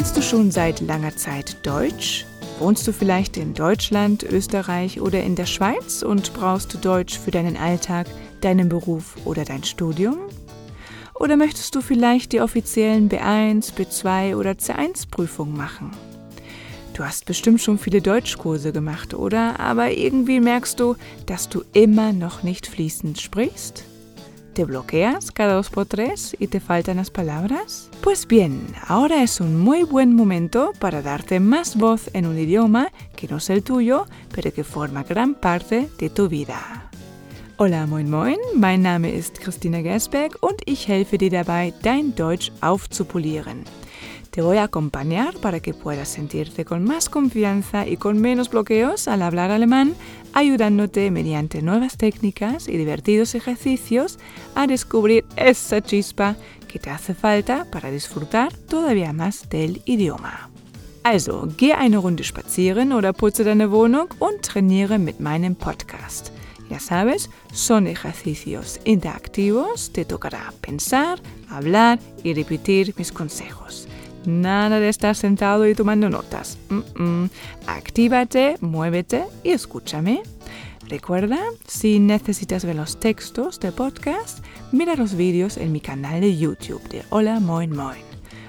Lernst du schon seit langer Zeit Deutsch? Wohnst du vielleicht in Deutschland, Österreich oder in der Schweiz und brauchst du Deutsch für deinen Alltag, deinen Beruf oder dein Studium? Oder möchtest du vielleicht die offiziellen B1, B2 oder C1 Prüfungen machen? Du hast bestimmt schon viele Deutschkurse gemacht, oder? Aber irgendwie merkst du, dass du immer noch nicht fließend sprichst? ¿Te bloqueas cada dos por tres y te faltan las palabras? Pues bien, ahora es un muy buen momento para darte más voz en un idioma que no es el tuyo, pero que forma gran parte de tu vida. Hola, moin moin, mein Name ist Christina Gersberg und ich helfe dir dabei, dein Deutsch aufzupolieren. Te voy a acompañar para que puedas sentirte con más confianza y con menos bloqueos al hablar alemán, ayudándote mediante nuevas técnicas y divertidos ejercicios a descubrir esa chispa que te hace falta para disfrutar todavía más del idioma. Also, geh eine Runde spazieren oder putze deine Wohnung und trainiere mit meinem Podcast. Ya sabes, son ejercicios interactivos, te tocará pensar, hablar y repetir mis consejos. Nada de estar sentado y tomando notas. Mm. Actívate, muévete y escúchame. Recuerda, si necesitas ver los textos del podcast, mira los vídeos en mi canal de YouTube de Hola Moin Moin.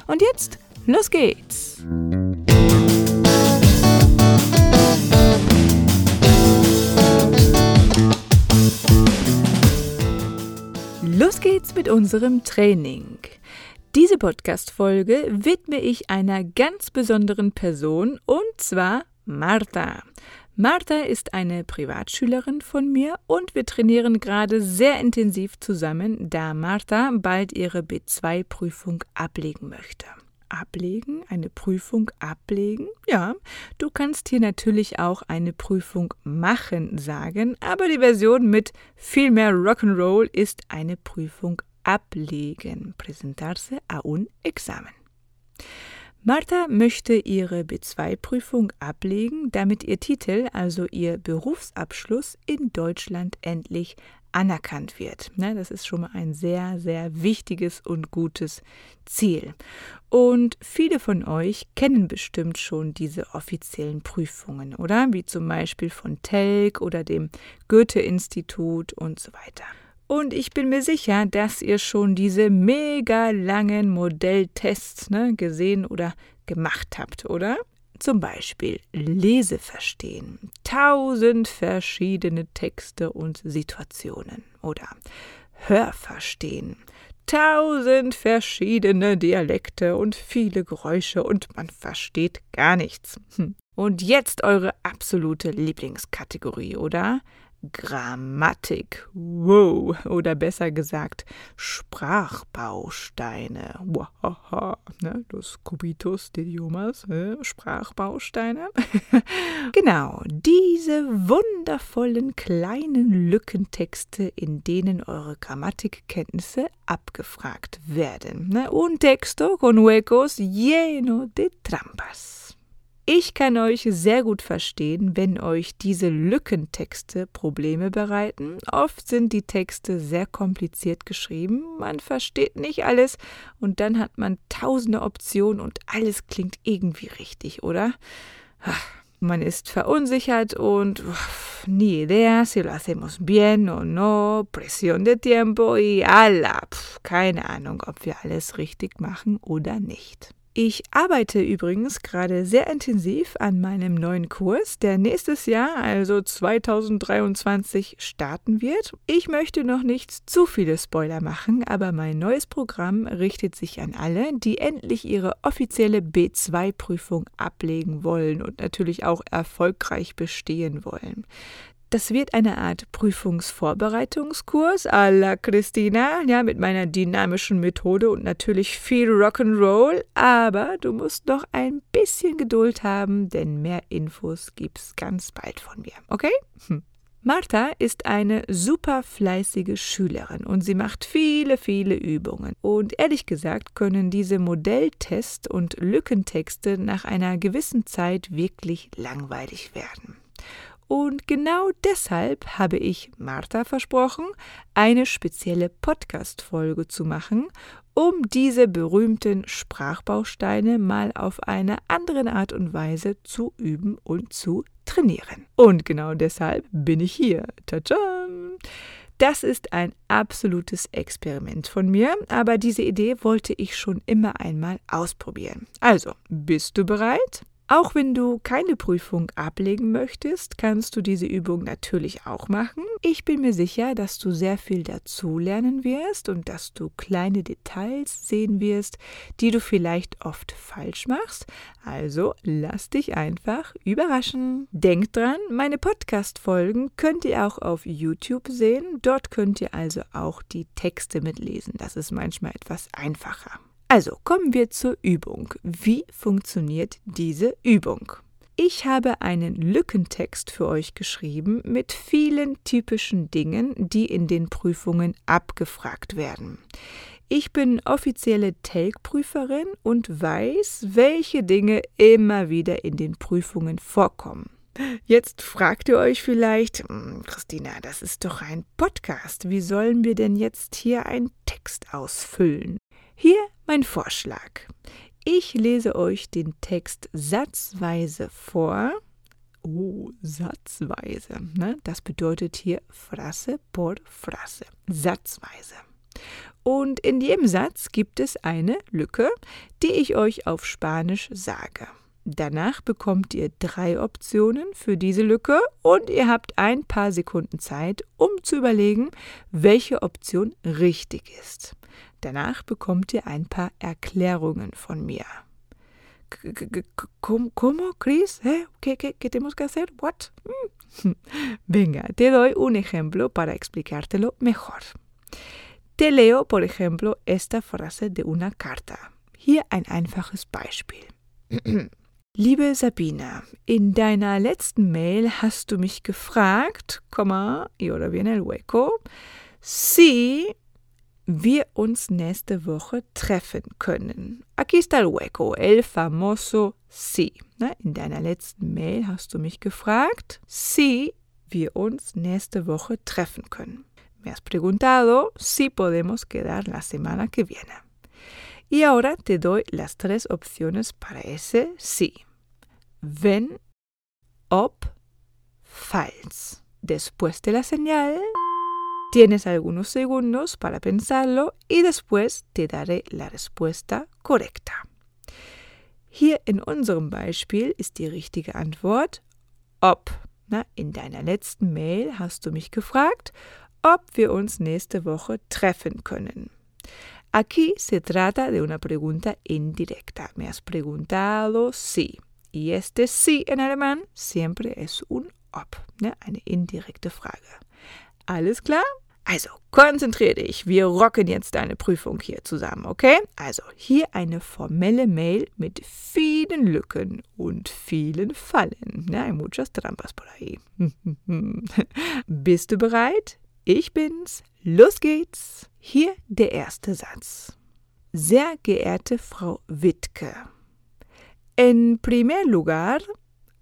Und jetzt, los geht's! Los geht's mit unserem Training. Diese Podcast-Folge widme ich einer ganz besonderen Person und zwar Martha. Martha ist eine Privatschülerin von mir und wir trainieren gerade sehr intensiv zusammen, da Martha bald ihre B2-Prüfung ablegen möchte. Ablegen, eine Prüfung ablegen? Ja, du kannst hier natürlich auch eine Prüfung machen sagen, aber die Version mit viel mehr Rock'n'Roll ist eine Prüfung ablegen, presentarse a un examen. Martha möchte ihre B2-Prüfung ablegen, damit ihr Titel, also ihr Berufsabschluss in Deutschland endlich anerkannt wird. Ne, das ist schon mal ein sehr, sehr wichtiges und gutes Ziel. Und viele von euch kennen bestimmt schon diese offiziellen Prüfungen, oder? Wie zum Beispiel von Telk oder dem Goethe-Institut und so weiter. Und ich bin mir sicher, dass ihr schon diese mega langen Modelltests ne, gesehen oder gemacht habt, oder? Zum Beispiel Leseverstehen, tausend verschiedene Texte und Situationen. Oder Hörverstehen, tausend verschiedene Dialekte und viele Geräusche und man versteht gar nichts. Hm. Und jetzt eure absolute Lieblingskategorie, oder? Grammatik, wow, oder besser gesagt Sprachbausteine, wow, ne, los Cubitus de idiomas, äh, Sprachbausteine. genau, diese wundervollen kleinen Lückentexte, in denen eure Grammatikkenntnisse abgefragt werden. Ne? Un texto con huecos lleno de trampas. Ich kann euch sehr gut verstehen, wenn euch diese Lückentexte Probleme bereiten. Oft sind die Texte sehr kompliziert geschrieben, man versteht nicht alles und dann hat man tausende Optionen und alles klingt irgendwie richtig, oder? Man ist verunsichert und ni idea si lo hacemos bien o no, presión de tiempo y ala, keine Ahnung, ob wir alles richtig machen oder nicht. Ich arbeite übrigens gerade sehr intensiv an meinem neuen Kurs, der nächstes Jahr, also 2023, starten wird. Ich möchte noch nicht zu viele Spoiler machen, aber mein neues Programm richtet sich an alle, die endlich ihre offizielle B2-Prüfung ablegen wollen und natürlich auch erfolgreich bestehen wollen. Das wird eine Art Prüfungsvorbereitungskurs à la Christina, ja, mit meiner dynamischen Methode und natürlich viel Rock'n'Roll, aber du musst noch ein bisschen Geduld haben, denn mehr Infos gibt's ganz bald von mir, okay? Hm. Martha ist eine super fleißige Schülerin und sie macht viele, viele Übungen. Und ehrlich gesagt können diese Modelltests und Lückentexte nach einer gewissen Zeit wirklich langweilig werden. Und genau deshalb habe ich Martha versprochen, eine spezielle Podcast-Folge zu machen, um diese berühmten Sprachbausteine mal auf eine andere Art und Weise zu üben und zu trainieren. Und genau deshalb bin ich hier. Tada! Das ist ein absolutes Experiment von mir, aber diese Idee wollte ich schon immer einmal ausprobieren. Also, bist du bereit? Auch wenn du keine Prüfung ablegen möchtest, kannst du diese Übung natürlich auch machen. Ich bin mir sicher, dass du sehr viel dazulernen wirst und dass du kleine Details sehen wirst, die du vielleicht oft falsch machst. Also lass dich einfach überraschen. Denk dran, meine Podcast-Folgen könnt ihr auch auf YouTube sehen. Dort könnt ihr also auch die Texte mitlesen. Das ist manchmal etwas einfacher. Also kommen wir zur Übung. Wie funktioniert diese Übung? Ich habe einen Lückentext für euch geschrieben mit vielen typischen Dingen, die in den Prüfungen abgefragt werden. Ich bin offizielle Telg-Prüferin und weiß, welche Dinge immer wieder in den Prüfungen vorkommen. Jetzt fragt ihr euch vielleicht, hm, Christina, das ist doch ein Podcast. Wie sollen wir denn jetzt hier einen Text ausfüllen? Hier mein Vorschlag. Ich lese euch den Text satzweise vor. Oh, satzweise. Ne? Das bedeutet hier Frase por Frase. Satzweise. Und in jedem Satz gibt es eine Lücke, die ich euch auf Spanisch sage. Danach bekommt ihr drei Optionen für diese Lücke und ihr habt ein paar Sekunden Zeit, um zu überlegen, welche Option richtig ist. Danach bekommt ihr ein paar Erklärungen von mir. ¿Cómo, Chris? ¿Qué, qué, ¿Qué tenemos que hacer? What? Mm. Venga, te doy un ejemplo para explicártelo mejor. Te leo, por ejemplo, esta frase de una carta. Hier ein einfaches Beispiel. Liebe Sabina, in deiner letzten Mail hast du mich gefragt, y ahora viene el hueco, si wir uns nächste Woche treffen können. Aquí está el hueco, el famoso sí. In deiner letzten Mail hast du mich gefragt, si wir uns nächste Woche treffen können. Me has preguntado si podemos quedar la semana que viene. Y ahora te doy las tres opciones para ese sí. Wenn, ob, falls. Después de la señal Tienes algunos segundos para pensarlo y después te daré la respuesta korrekta. Hier in unserem Beispiel ist die richtige Antwort ob. Na, in deiner letzten Mail hast du mich gefragt, ob wir uns nächste Woche treffen können. Aquí se trata de una pregunta indirecta. Me has preguntado si. Y este si en alemán siempre es un ob, ne? eine indirekte Frage. Alles klar? Also, konzentrier dich. Wir rocken jetzt deine Prüfung hier zusammen, okay? Also, hier eine formelle Mail mit vielen Lücken und vielen Fallen. Hay muchas trampas por ahí. Bist du bereit? Ich bin's. Los geht's. Hier der erste Satz. Sehr geehrte Frau Wittke, en primer lugar,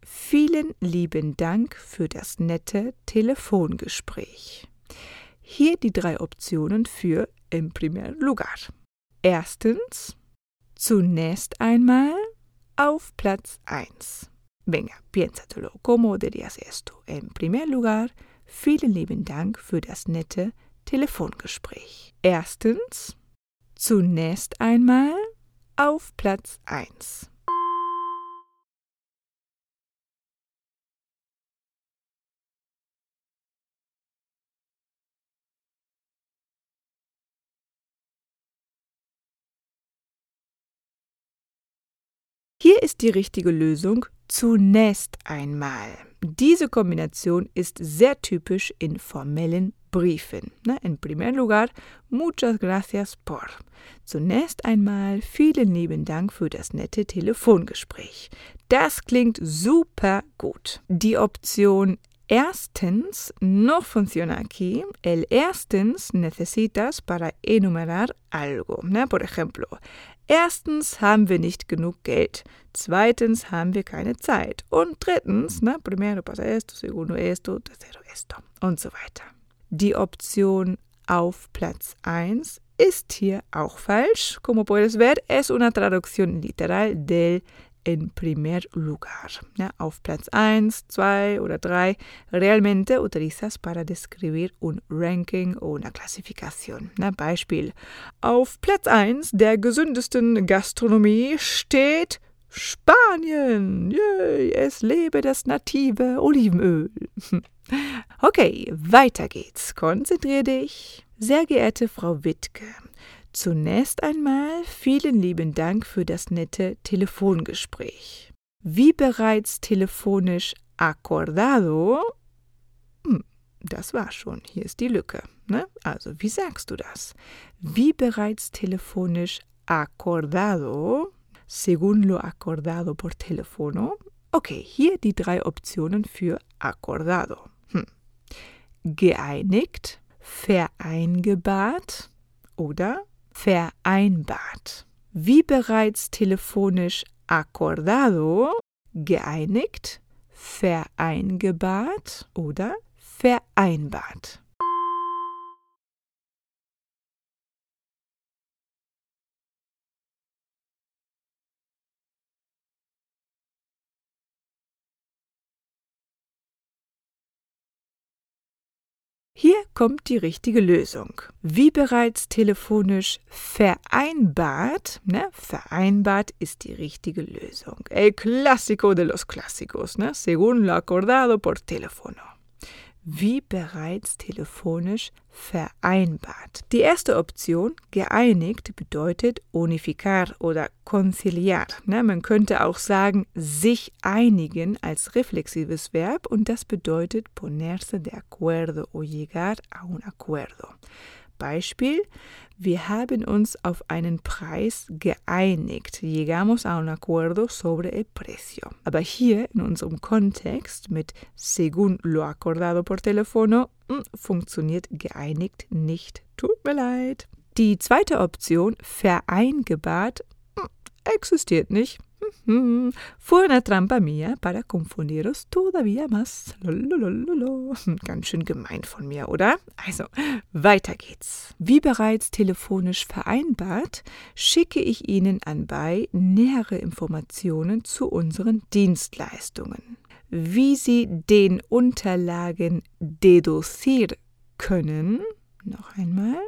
vielen lieben Dank für das nette Telefongespräch. Hier die drei Optionen für im primer lugar. Erstens, zunächst einmal auf Platz 1. Venga, piénsatelo, ¿cómo dirías esto? En primer lugar, vielen lieben Dank für das nette Telefongespräch. Erstens, zunächst einmal auf Platz 1. Hier ist die richtige Lösung zunächst einmal. Diese Kombination ist sehr typisch in formellen Briefen. En primer lugar, muchas gracias por. Zunächst einmal vielen lieben Dank für das nette Telefongespräch. Das klingt super gut. Die Option erstens no funciona aquí. El erstens necesitas para enumerar algo. Ne? Por ejemplo, erstens haben wir nicht genug Geld. Zweitens haben wir keine Zeit. Und drittens, ne? primero pasa esto, segundo esto, tercero esto und so weiter. Die Option auf Platz 1 ist hier auch falsch. Como puedes ver, es una traducción literal del en primer lugar. Ja, auf Platz 1, 2 oder 3 realmente utilizas para describir un ranking o una clasificación. Na, Beispiel. Auf Platz 1 der gesündesten Gastronomie steht Spanien. Yay, es lebe das native Olivenöl. Okay, weiter geht's. Konzentrier dich. Sehr geehrte Frau Wittke, Zunächst einmal vielen lieben Dank für das nette Telefongespräch. Wie bereits telefonisch acordado, hm, das war schon, hier ist die Lücke. Ne? Also, wie sagst du das? Wie bereits telefonisch acordado, según lo acordado por teléfono. Okay, hier die drei Optionen für acordado. Hm. Geeinigt, vereinbart oder vereinbart. Wie bereits telefonisch acordado, geeinigt, vereinbart oder vereinbart. Hier kommt die richtige Lösung. Wie bereits telefonisch vereinbart, ne? vereinbart ist die richtige Lösung. El clásico de los clásicos, ne? según lo acordado por teléfono wie bereits telefonisch vereinbart. Die erste Option, geeinigt, bedeutet unificar oder conciliar. Ne, man könnte auch sagen, sich einigen als reflexives Verb und das bedeutet ponerse de acuerdo o llegar a un acuerdo. Beispiel, wir haben uns auf einen Preis geeinigt. Llegamos a un acuerdo sobre el precio. Aber hier in unserem Kontext mit según lo acordado por teléfono hm, funktioniert geeinigt nicht. Tut mir leid. Die zweite Option, vereinbart, hm, existiert nicht. Fue una trampa mía para confundiros todavía más. Lolololo. Ganz schön gemein von mir, oder? Also, weiter geht's. Wie bereits telefonisch vereinbart, schicke ich Ihnen anbei nähere Informationen zu unseren Dienstleistungen. Wie Sie den Unterlagen deducir können, noch einmal,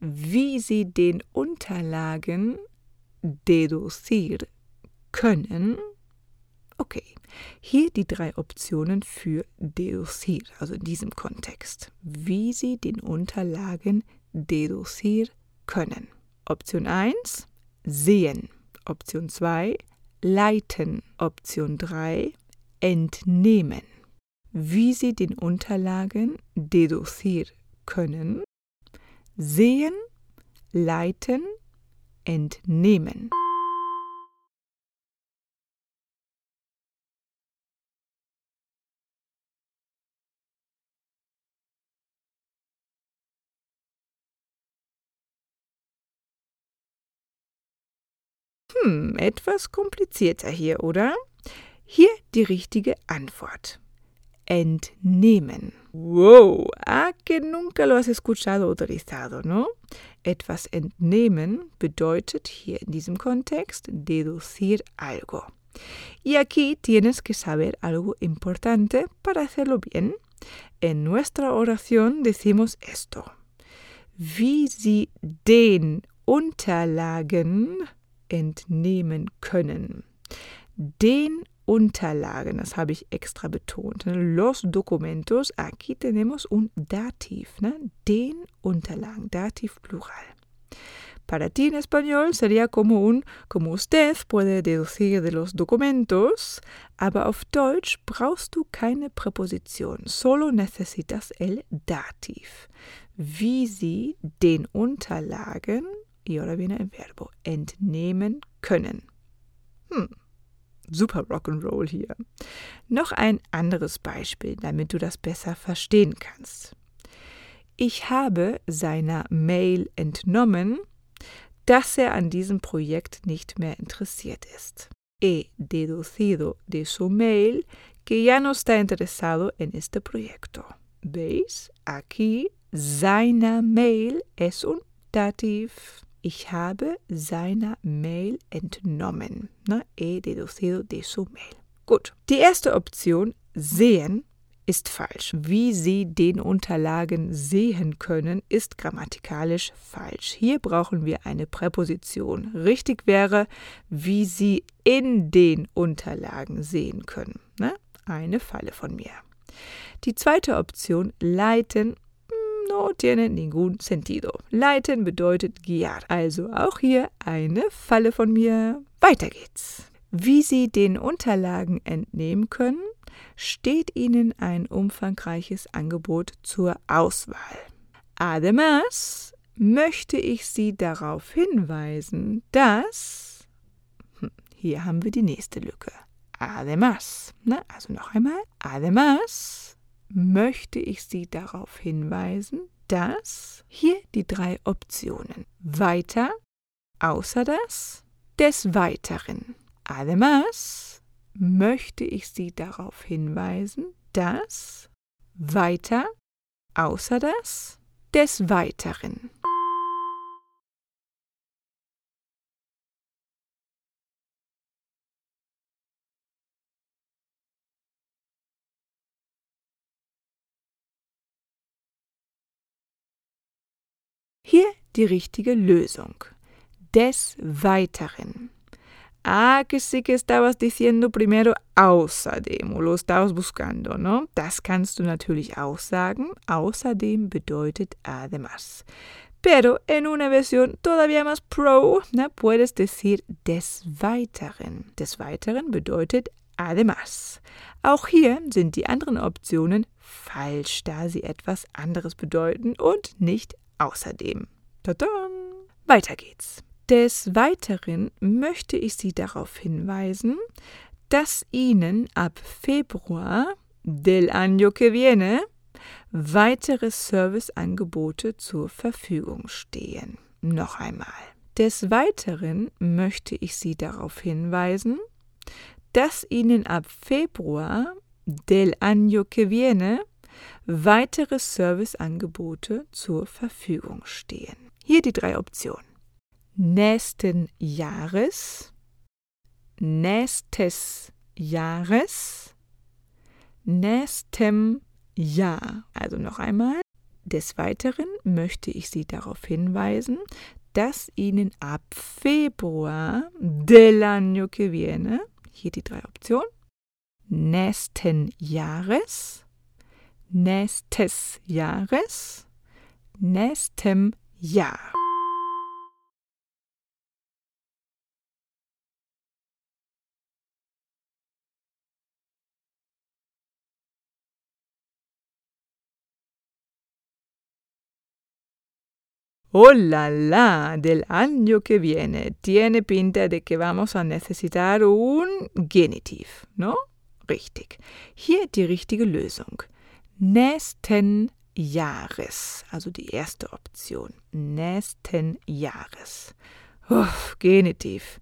wie Sie den Unterlagen deducir können. Okay, hier die drei Optionen für deducir, also in diesem Kontext, wie Sie den Unterlagen deducir können. Option 1, sehen. Option 2, leiten. Option 3, entnehmen. Wie Sie den Unterlagen deducir können. Sehen, leiten, entnehmen. Hm, etwas komplizierter hier, oder? Hier die richtige Antwort. Entnehmen. Wow, ah, que nunca lo has escuchado utilizado, ¿no? Etwas entnehmen bedeutet hier in diesem Kontext deducir algo. Y aquí tienes que saber algo importante para hacerlo bien. En nuestra oración decimos esto. Wie sie den Unterlagen entnehmen können. Den Unterlagen, das habe ich extra betont. Ne? Los documentos, aquí tenemos un dativ, ne? den Unterlagen, dativ plural. Para ti en español sería como un, como usted puede deducir de los documentos, aber auf Deutsch brauchst du keine Präposition, solo necesitas el dativ. Wie sie den Unterlagen viene el verbo entnehmen können. Hm. Super Rock'n'Roll hier. Noch ein anderes Beispiel, damit du das besser verstehen kannst. Ich habe seiner Mail entnommen, dass er an diesem Projekt nicht mehr interessiert ist. He deducido de su mail que ya no está interesado en este proyecto. ¿Veis? Aquí seiner Mail es un Dativ. Ich habe seiner Mail entnommen. Ne? He deducido de su mail. Gut. Die erste Option, sehen, ist falsch. Wie Sie den Unterlagen sehen können, ist grammatikalisch falsch. Hier brauchen wir eine Präposition. Richtig wäre, wie Sie in den Unterlagen sehen können. Ne? Eine Falle von mir. Die zweite Option, leiten, no tiene ningún sentido. Leiten bedeutet guiar. Also auch hier eine Falle von mir. Weiter geht's. Wie Sie den Unterlagen entnehmen können, steht Ihnen ein umfangreiches Angebot zur Auswahl. Además möchte ich Sie darauf hinweisen, dass hm, hier haben wir die nächste Lücke. Además, ne? also noch einmal, además möchte ich Sie darauf hinweisen, dass hier die drei Optionen weiter, außer das, des Weiteren. Además möchte ich Sie darauf hinweisen, dass weiter, außer das, des Weiteren. Hier die richtige Lösung. Des Weiteren. Ah, que sí que estabas diciendo primero außerdem o lo estabas buscando, ¿no? Das kannst du natürlich auch sagen. Außerdem bedeutet además. Pero en una versión todavía más pro, ¿no? puedes decir des Weiteren. Des Weiteren bedeutet además. Auch hier sind die anderen Optionen falsch, da sie etwas anderes bedeuten und nicht außerdem. Tada! Weiter geht's. Des Weiteren möchte ich Sie darauf hinweisen, dass Ihnen ab Februar del año que viene weitere Serviceangebote zur Verfügung stehen. Noch einmal. Des Weiteren möchte ich Sie darauf hinweisen, dass Ihnen ab Februar del año que viene weitere Serviceangebote zur Verfügung stehen. Hier die drei Optionen. Nächsten Jahres, nächstes Jahres, nächstem Jahr. Also noch einmal. Des Weiteren möchte ich Sie darauf hinweisen, dass Ihnen ab Februar del año que viene, hier die drei Optionen, nächsten Jahres, nächstes Jahres, nächstem Jahr. Oh la del año que viene. Tiene pinta de que vamos a necesitar un Genitiv, ¿no? Richtig. Hier die richtige Lösung. Nächsten Jahres, also die erste Option. Nächsten Jahres. Uf, Genitiv.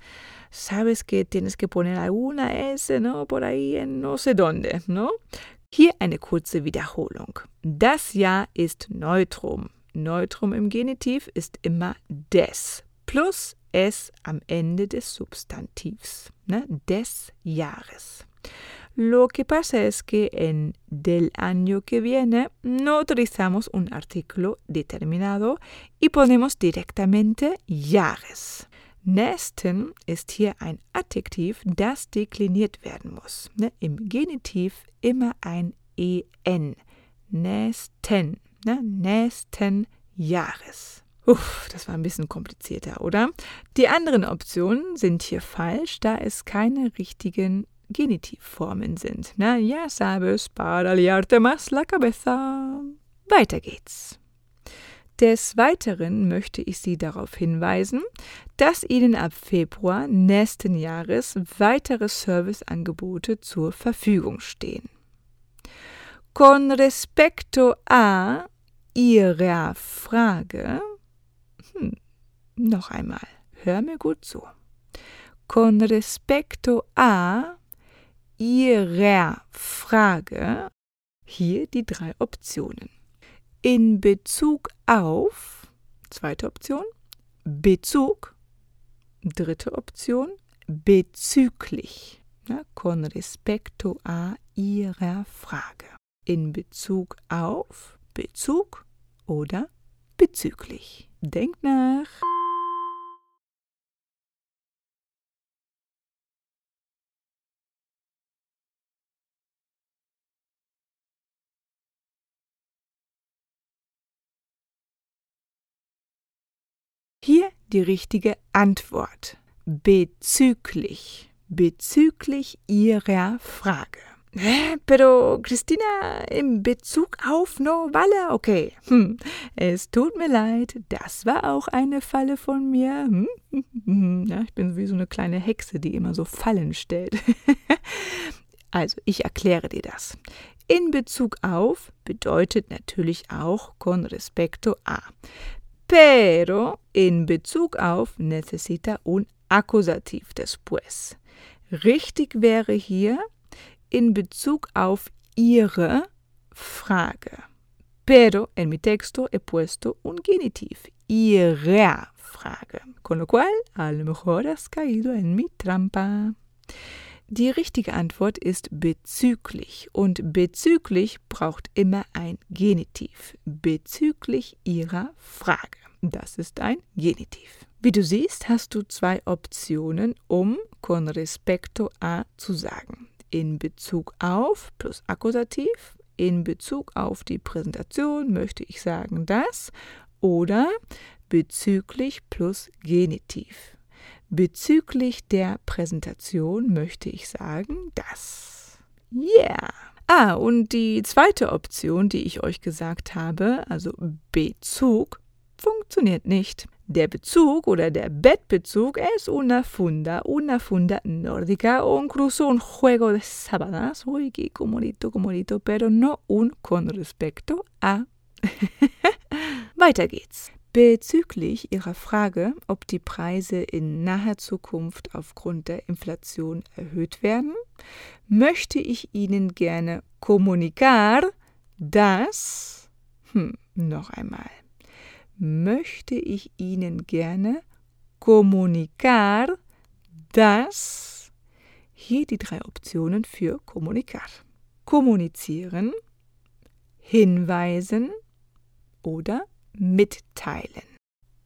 Sabes que tienes que poner alguna S, ¿no? Por ahí en no sé dónde, ¿no? Hier eine kurze Wiederholung. Das Jahr ist Neutrum. Neutrum im Genitiv ist immer des plus s am Ende des Substantivs, ne? des Jahres. Lo que pasa es que en del año que viene no utilizamos un artículo determinado y ponemos directamente Jahres. Nächsten ist hier ein Adjektiv, das dekliniert werden muss. Ne? Im Genitiv immer ein en. Nächsten ne, nächsten Jahres. Uff, das war ein bisschen komplizierter, oder? Die anderen Optionen sind hier falsch, da es keine richtigen Genitivformen sind. Na, ya sabes, para liarte más la cabeza. Weiter geht's. Des Weiteren möchte ich Sie darauf hinweisen, dass Ihnen ab Februar nächsten Jahres weitere Serviceangebote zur Verfügung stehen. Con respecto a Ihrer Frage, hm, noch einmal, hör mir gut zu. Con respecto a Ihrer Frage, hier die drei Optionen in Bezug auf, zweite Option, Bezug, dritte Option, bezüglich, ja, con respecto a Ihrer Frage. In Bezug auf, Bezug oder bezüglich. Denkt nach. Die richtige Antwort. Bezüglich. Bezüglich Ihrer Frage. Pero Christina, in Bezug auf no Walle, okay. Hm. Es tut mir leid, das war auch eine Falle von mir. Hm. Ja, ich bin wie so eine kleine Hexe, die immer so Fallen stellt. also, ich erkläre dir das. In Bezug auf bedeutet natürlich auch con respecto a pero in Bezug auf necesita un Akkusativ después. Richtig wäre hier in Bezug auf Ihre Frage. Pero en mi texto he puesto un genitiv. Ihre Frage. Con lo cual, a lo mejor has caído en mi trampa. Die richtige Antwort ist bezüglich und bezüglich braucht immer ein Genitiv. Bezüglich Ihrer Frage. Das ist ein Genitiv. Wie du siehst, hast du zwei Optionen, um con respecto a zu sagen. In Bezug auf plus Akkusativ, in Bezug auf die Präsentation möchte ich sagen das oder bezüglich plus Genitiv. Bezüglich der Präsentation möchte ich sagen, das. Yeah! Ah, und die zweite Option, die ich euch gesagt habe, also Bezug, funktioniert nicht. Der Bezug oder der Bettbezug es una funda, una funda nórdica o incluso un juego de sábanas. Uy, qué comodito, comodito, pero no un con respecto a. Weiter geht's. Bezüglich Ihrer Frage, ob die Preise in naher Zukunft aufgrund der Inflation erhöht werden, möchte ich Ihnen gerne kommunicar, dass, hm, noch einmal, möchte ich Ihnen gerne kommunicar, dass, hier die drei Optionen für kommunicar. Kommunizieren, hinweisen oder mitteilen.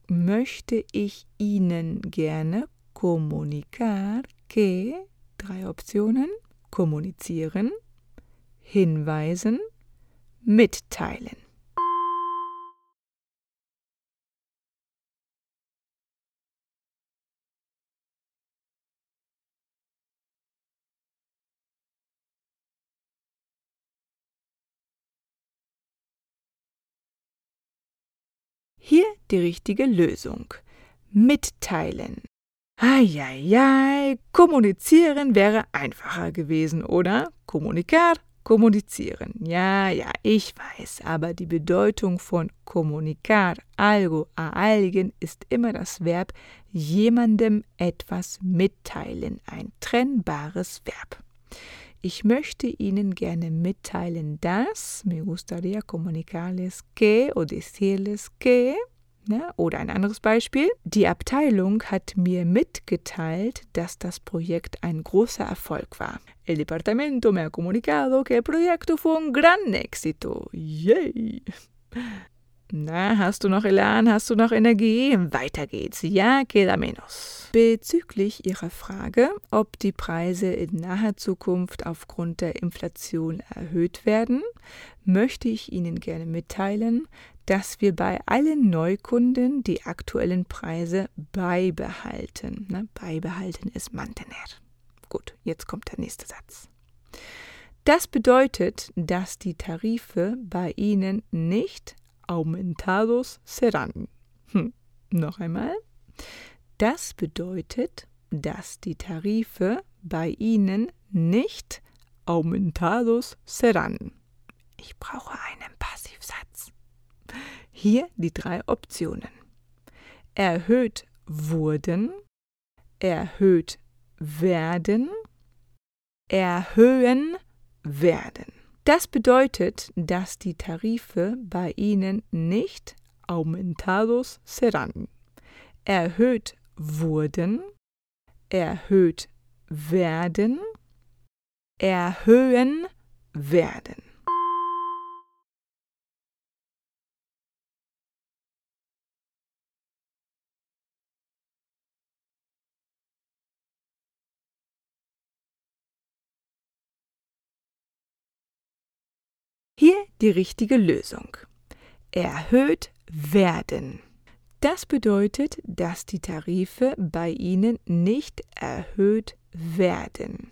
Möchte ich Ihnen gerne comunicar que, drei Optionen, kommunizieren, hinweisen, mitteilen. Die richtige Lösung. Mitteilen. Eieiei, kommunizieren wäre einfacher gewesen, oder? Kommunicar, kommunizieren. Ja, ja, ich weiß, aber die Bedeutung von kommunicar, algo a alguien, ist immer das Verb jemandem etwas mitteilen, ein trennbares Verb. Ich möchte Ihnen gerne mitteilen, dass, me gustaría comunicarles que o decirles que? Oder ein anderes Beispiel, die Abteilung hat mir mitgeteilt, dass das Projekt ein großer Erfolg war. El departamento me ha comunicado que el proyecto fue un gran éxito. Yay! Na, hast du noch Elan? Hast du noch Energie? Weiter geht's. Ja, queda menos. Bezüglich Ihrer Frage, ob die Preise in naher Zukunft aufgrund der Inflation erhöht werden, möchte ich Ihnen gerne mitteilen, dass wir bei allen Neukunden die aktuellen Preise beibehalten. Na, beibehalten ist mantener. Gut, jetzt kommt der nächste Satz. Das bedeutet, dass die Tarife bei Ihnen nicht aumentados serán. Hm. Noch einmal. Das bedeutet, dass die Tarife bei Ihnen nicht aumentados serán. Ich brauche einen Passivsatz. Hier die drei Optionen. Erhöht wurden, erhöht werden, erhöhen werden. Das bedeutet, dass die Tarife bei Ihnen nicht aumentados serán. Erhöht wurden, erhöht werden, erhöhen werden. Die richtige Lösung. Erhöht werden. Das bedeutet, dass die Tarife bei Ihnen nicht erhöht werden.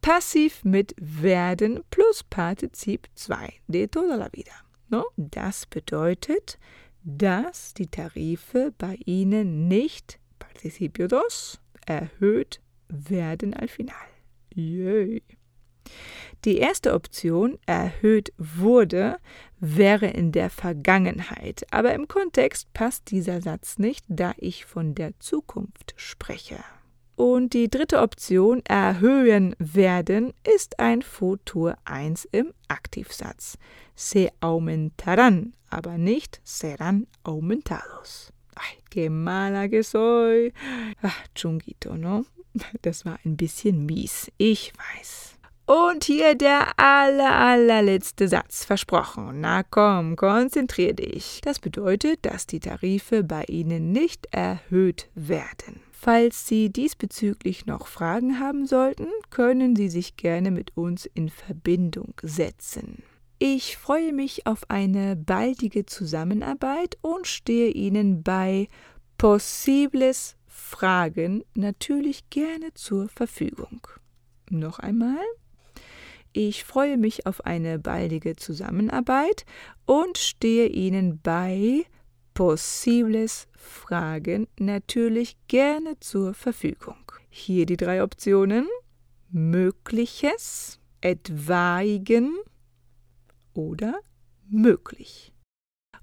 Passiv mit werden plus Partizip 2 de toda la vida. No? Das bedeutet, dass die Tarife bei Ihnen nicht Participio 2 erhöht werden al final. Yay. Die erste Option, erhöht wurde, wäre in der Vergangenheit, aber im Kontext passt dieser Satz nicht, da ich von der Zukunft spreche. Und die dritte Option, erhöhen werden, ist ein Futur 1 im Aktivsatz. Se aumentarán, aber nicht serán aumentados. Ay, qué mala que soy. Ach, Chunguito, ¿no? Das war ein bisschen mies, ich weiß. Und hier der aller, allerletzte Satz. Versprochen. Na komm, konzentrier dich. Das bedeutet, dass die Tarife bei Ihnen nicht erhöht werden. Falls Sie diesbezüglich noch Fragen haben sollten, können Sie sich gerne mit uns in Verbindung setzen. Ich freue mich auf eine baldige Zusammenarbeit und stehe Ihnen bei Possibles Fragen natürlich gerne zur Verfügung. Noch einmal ich freue mich auf eine baldige Zusammenarbeit und stehe Ihnen bei Possibles Fragen natürlich gerne zur Verfügung. Hier die drei Optionen. Mögliches, etwaigen oder möglich.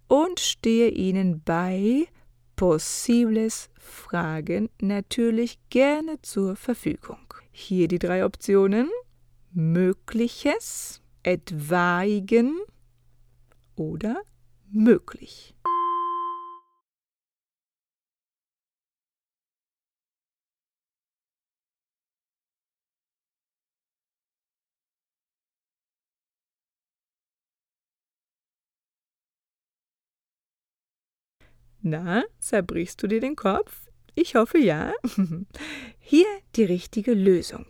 Und stehe Ihnen bei Possibles Fragen natürlich gerne zur Verfügung. Hier die drei Optionen. Mögliches, etwaigen oder möglich. Na, zerbrichst du dir den Kopf? Ich hoffe ja. Hier die richtige Lösung.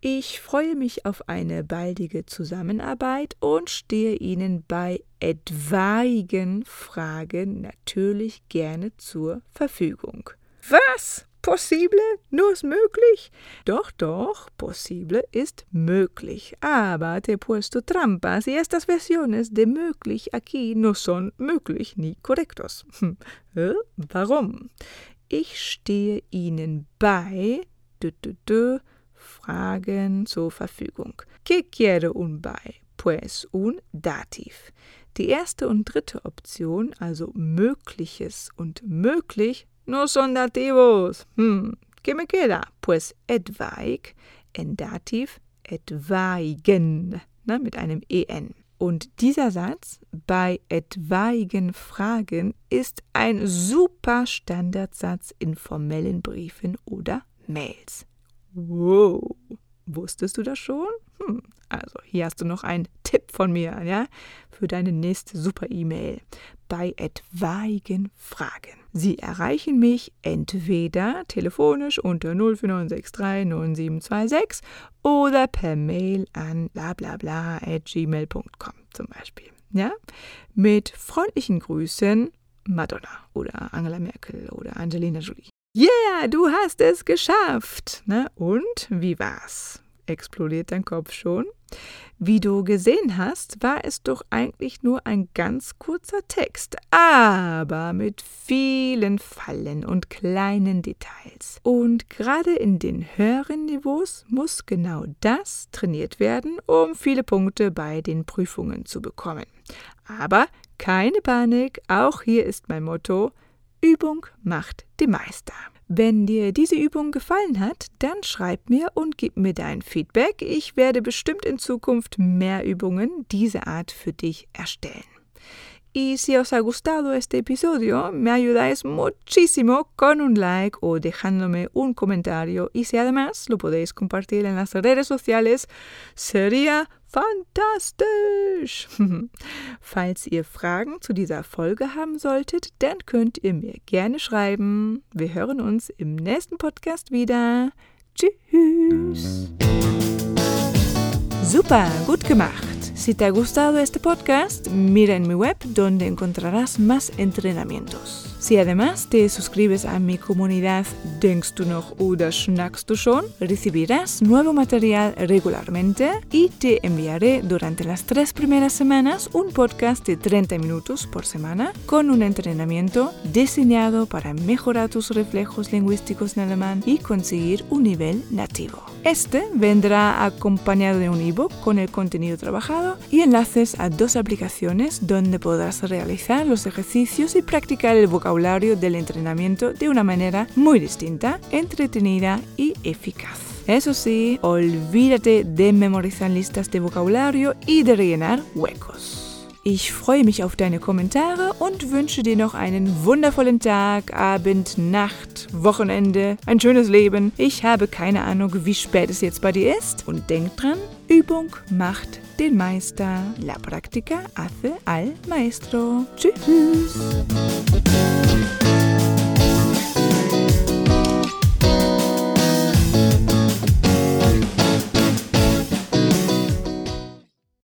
Ich freue mich auf eine baldige Zusammenarbeit und stehe Ihnen bei etwaigen Fragen natürlich gerne zur Verfügung. Was? Possible? Nur ist möglich? Doch, doch, posible ist möglich. Aber te puesto trampas y estas versiones de möglich aquí no son möglich ni correctos. Hm. Warum? Ich stehe Ihnen bei du, du, du, Fragen zur Verfügung. ¿Qué quiere un bei? Pues un dativ. Die erste und dritte Option, also mögliches und möglich, no son dativos. Hm, ¿qué me queda? Pues etwaig, en dativ, etwaigen, ne, mit einem en. Und dieser Satz bei etwaigen Fragen ist ein super Standardsatz in formellen Briefen oder Mails. Wow. Wusstest du das schon? Hm. Also, hier hast du noch einen Tipp von mir, ja, für deine nächste Super-E-Mail. Bei etwaigen Fragen. Sie erreichen mich entweder telefonisch unter 04963 9726 oder per Mail an blablabla.gmail.com zum Beispiel. Ja? Mit freundlichen Grüßen Madonna oder Angela Merkel oder Angelina Jolie. Yeah, du hast es geschafft. Ne? Und wie war's? Explodiert dein Kopf schon? Wie du gesehen hast, war es doch eigentlich nur ein ganz kurzer Text, aber mit vielen Fallen und kleinen Details. Und gerade in den höheren Niveaus muss genau das trainiert werden, um viele Punkte bei den Prüfungen zu bekommen. Aber keine Panik, auch hier ist mein Motto, Übung macht den Meister. Wenn dir diese Übung gefallen hat, dann schreib mir und gib mir dein Feedback. Ich werde bestimmt in Zukunft mehr Übungen dieser Art für dich erstellen. Y si os ha gustado este episodio, me ayudáis muchísimo con un like o dejándome un comentario. Y si además lo podéis compartir en las redes sociales, sería fantastisch. Falls ihr Fragen zu dieser Folge haben solltet, dann könnt ihr mir gerne schreiben. Wir hören uns im nächsten Podcast wieder. Tschüss. Super, gut gemacht. Si te ha gustado este podcast, mira en mi web donde encontrarás más entrenamientos. Si además te suscribes a mi comunidad Denkst du noch oder schnackst du schon, recibirás nuevo material regularmente y te enviaré durante las tres primeras semanas un podcast de 30 minutos por semana con un entrenamiento diseñado para mejorar tus reflejos lingüísticos en alemán y conseguir un nivel nativo. Este vendrá acompañado de un ebook con el contenido trabajado y enlaces a dos aplicaciones donde podrás realizar los ejercicios y practicar el vocabulario del entrenamiento de una manera muy distinta, entretenida y eficaz. Eso sí, olvídate de memorizar listas de vocabulario y de rellenar huecos. Ich freue mich auf deine Kommentare und wünsche dir noch einen wundervollen Tag, Abend, Nacht, Wochenende, ein schönes Leben. Ich habe keine Ahnung, wie spät es jetzt bei dir ist. Und denk dran, Übung macht Der Meister. La práctica hace al maestro. Tschüss.